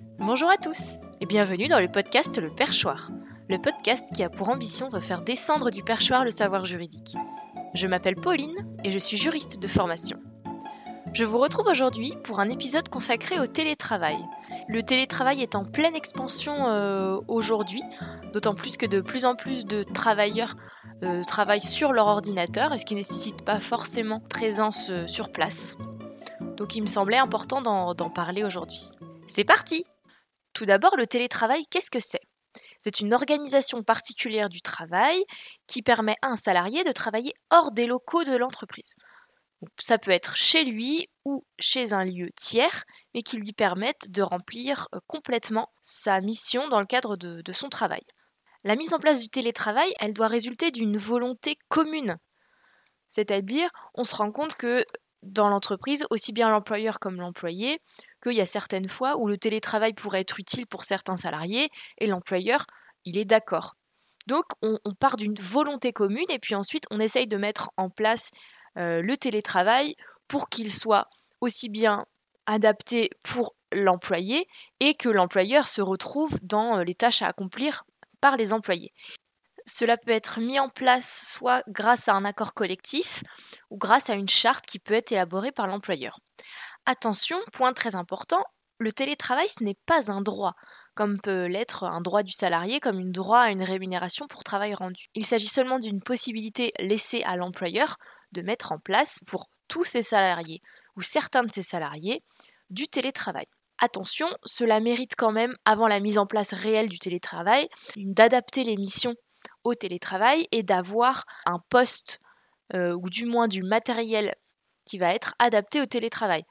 Bonjour à tous et bienvenue dans le podcast Le Perchoir, le podcast qui a pour ambition de faire descendre du perchoir le savoir juridique. Je m'appelle Pauline et je suis juriste de formation. Je vous retrouve aujourd'hui pour un épisode consacré au télétravail. Le télétravail est en pleine expansion euh, aujourd'hui, d'autant plus que de plus en plus de travailleurs euh, travaillent sur leur ordinateur, et ce qui ne nécessite pas forcément présence euh, sur place. Donc il me semblait important d'en parler aujourd'hui. C'est parti Tout d'abord, le télétravail, qu'est-ce que c'est? C'est une organisation particulière du travail qui permet à un salarié de travailler hors des locaux de l'entreprise. Ça peut être chez lui ou chez un lieu tiers, mais qui lui permettent de remplir euh, complètement sa mission dans le cadre de, de son travail. La mise en place du télétravail, elle doit résulter d'une volonté commune. C'est-à-dire, on se rend compte que dans l'entreprise, aussi bien l'employeur comme l'employé, qu'il y a certaines fois où le télétravail pourrait être utile pour certains salariés et l'employeur, il est d'accord. Donc on, part d'une volonté commune et puis ensuite on essaye de mettre en place euh, le télétravail pour qu'il soit aussi bien adapté pour l'employé et que l'employeur se retrouve dans euh, les tâches à accomplir par les employés. Cela peut être mis en place soit grâce à un accord collectif ou grâce à une charte qui peut être élaborée par l'employeur. Attention, point très important, le télétravail ce n'est pas un droit, comme peut l'être un droit du salarié, comme une droit à une rémunération pour travail rendu. Il s'agit seulement d'une possibilité laissée à l'employeur de mettre en place pour tous ses salariés ou certains de ses salariés du télétravail. Attention, cela mérite quand même, avant la mise en place réelle du télétravail, d'adapter les missions au télétravail et d'avoir un poste euh, ou du moins du matériel qui va être adapté au télétravail.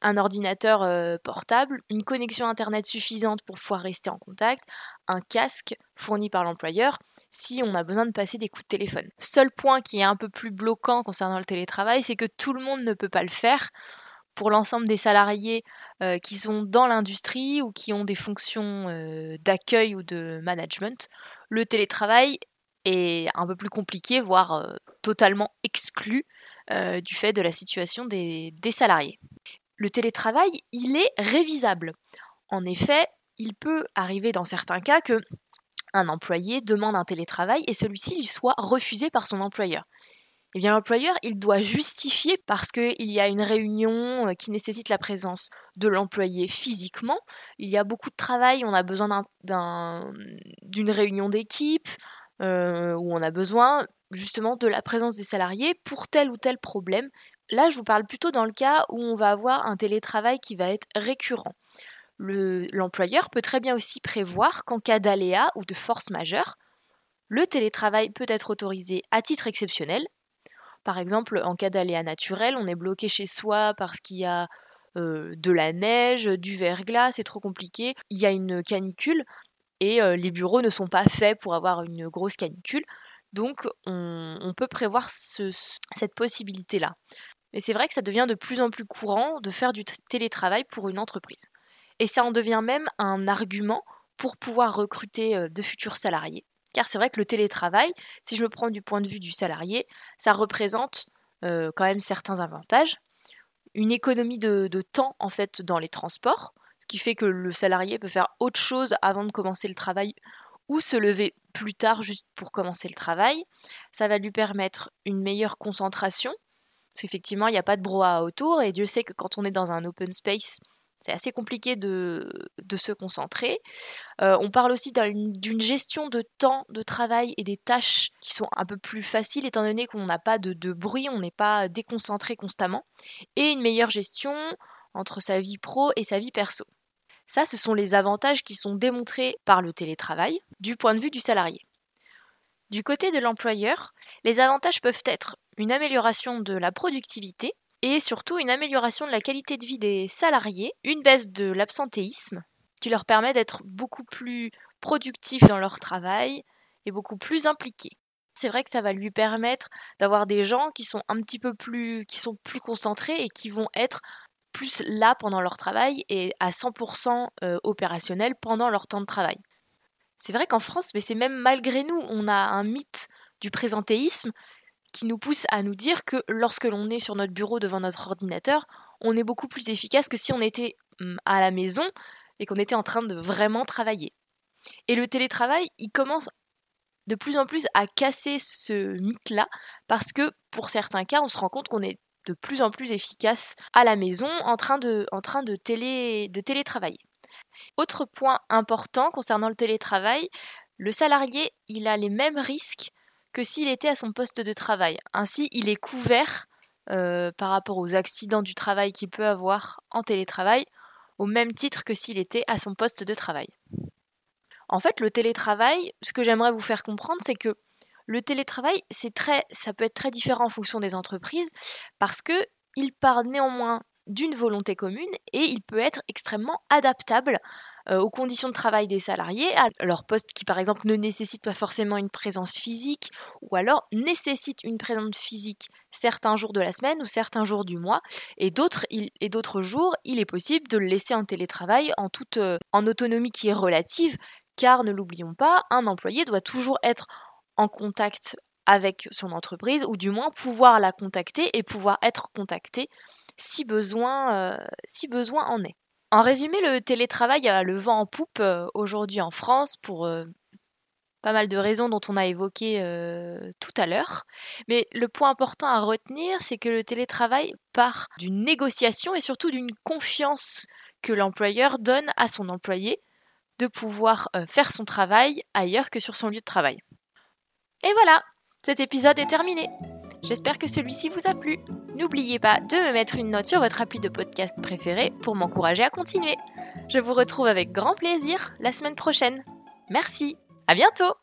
Un ordinateur euh, portable, une connexion Internet suffisante pour pouvoir rester en contact, un casque fourni par l'employeur si on a besoin de passer des coups de téléphone. Seul point qui est un peu plus bloquant concernant le télétravail, c'est que tout le monde ne peut pas le faire pour l'ensemble des salariés euh, qui sont dans l'industrie ou qui ont des fonctions d'accueil ou de management, le télétravail est un peu plus compliqué, voire euh, totalement exclu euh, du fait de la situation des, salariés. Le télétravail, il est révisable. En effet, il peut arriver dans certains cas que un employé demande un télétravail et celui-ci lui soit refusé par son employeur. Eh bien, l'employeur, il doit justifier parce qu'il y a une réunion euh, qui nécessite la présence de l'employé physiquement. Il y a beaucoup de travail, on a besoin d'une réunion d'équipe, euh, où on a besoin justement de la présence des salariés pour tel ou tel problème. Là, je vous parle plutôt dans le cas où on va avoir un télétravail qui va être récurrent. L'employeur peut très bien aussi prévoir qu'en cas d'aléa ou de force majeure, le télétravail peut être autorisé à titre exceptionnel. Par exemple, en cas d'aléa naturel, on est bloqué chez soi parce qu'il y a euh, de la neige, du verglas, c'est trop compliqué, il y a une canicule, et les bureaux ne sont pas faits pour avoir une grosse canicule. Donc on, peut prévoir cette possibilité-là. Mais c'est vrai que ça devient de plus en plus courant de faire du télétravail pour une entreprise. Et ça en devient même un argument pour pouvoir recruter de futurs salariés. Car c'est vrai que le télétravail, si je me prends du point de vue du salarié, ça représente quand même certains avantages. Une économie de, de temps en fait dans les transports, qui fait que le salarié peut faire autre chose avant de commencer le travail ou se lever plus tard juste pour commencer le travail. Ça va lui permettre une meilleure concentration, parce qu'effectivement, il n'y a pas de brouhaha autour, et Dieu sait que quand on est dans un open space, c'est assez compliqué de, se concentrer. Euh, on parle aussi d'une gestion de temps de travail et des tâches qui sont un peu plus faciles étant donné qu'on n'a pas de bruit, on n'est pas déconcentré constamment. Et une meilleure gestion entre sa vie pro et sa vie perso. Ça, ce sont les avantages qui sont démontrés par le télétravail du point de vue du salarié. Du côté de l'employeur, les avantages peuvent être une amélioration de la productivité et surtout une amélioration de la qualité de vie des salariés, une baisse de l'absentéisme qui leur permet d'être beaucoup plus productifs dans leur travail et beaucoup plus impliqués. C'est vrai que ça va lui permettre d'avoir des gens qui sont un petit peu plus qui sont plus concentrés et qui vont être plus là pendant leur travail et à 100% euh, opérationnels pendant leur temps de travail. C'est vrai qu'en France, mais c'est même malgré nous, on a un mythe du présentéisme qui nous pousse à nous dire que lorsque l'on est sur notre bureau devant notre ordinateur, on est beaucoup plus efficace que si on était hum, à la maison et qu'on était en train de vraiment travailler. Et le télétravail, il commence de plus en plus à casser ce mythe-là, parce que pour certains cas, on se rend compte qu'on est de plus en plus efficace à la maison en train de, en télétravailler. Autre point important concernant le télétravail, le salarié, il a les mêmes risques que s'il était à son poste de travail. Ainsi, il est couvert euh, par rapport aux accidents du travail qu'il peut avoir en télétravail, au même titre que s'il était à son poste de travail. En fait, le télétravail, ce que j'aimerais vous faire comprendre, c'est que le télétravail, c'est très, ça peut être très différent en fonction des entreprises, parce que il part néanmoins d'une volonté commune et il peut être extrêmement adaptable euh, aux conditions de travail des salariés, à leur poste qui par exemple ne nécessite pas forcément une présence physique ou alors nécessite une présence physique certains jours de la semaine ou certains jours du mois et d'autres et jours il est possible de le laisser en télétravail en toute euh, en autonomie qui est relative car ne l'oublions pas un employé doit toujours être en contact avec son entreprise ou du moins pouvoir la contacter et pouvoir être contacté si besoin, euh, si besoin en est. En résumé, le télétravail a le vent en poupe euh, aujourd'hui en France pour euh, pas mal de raisons dont on a évoqué tout à l'heure. Mais le point important à retenir, c'est que le télétravail part d'une négociation et surtout d'une confiance que l'employeur donne à son employé de pouvoir faire son travail ailleurs que sur son lieu de travail. Et voilà, cet épisode est terminé. J'espère que celui-ci vous a plu. N'oubliez pas de me mettre une note sur votre appli de podcast préféré pour m'encourager à continuer. Je vous retrouve avec grand plaisir la semaine prochaine. Merci, à bientôt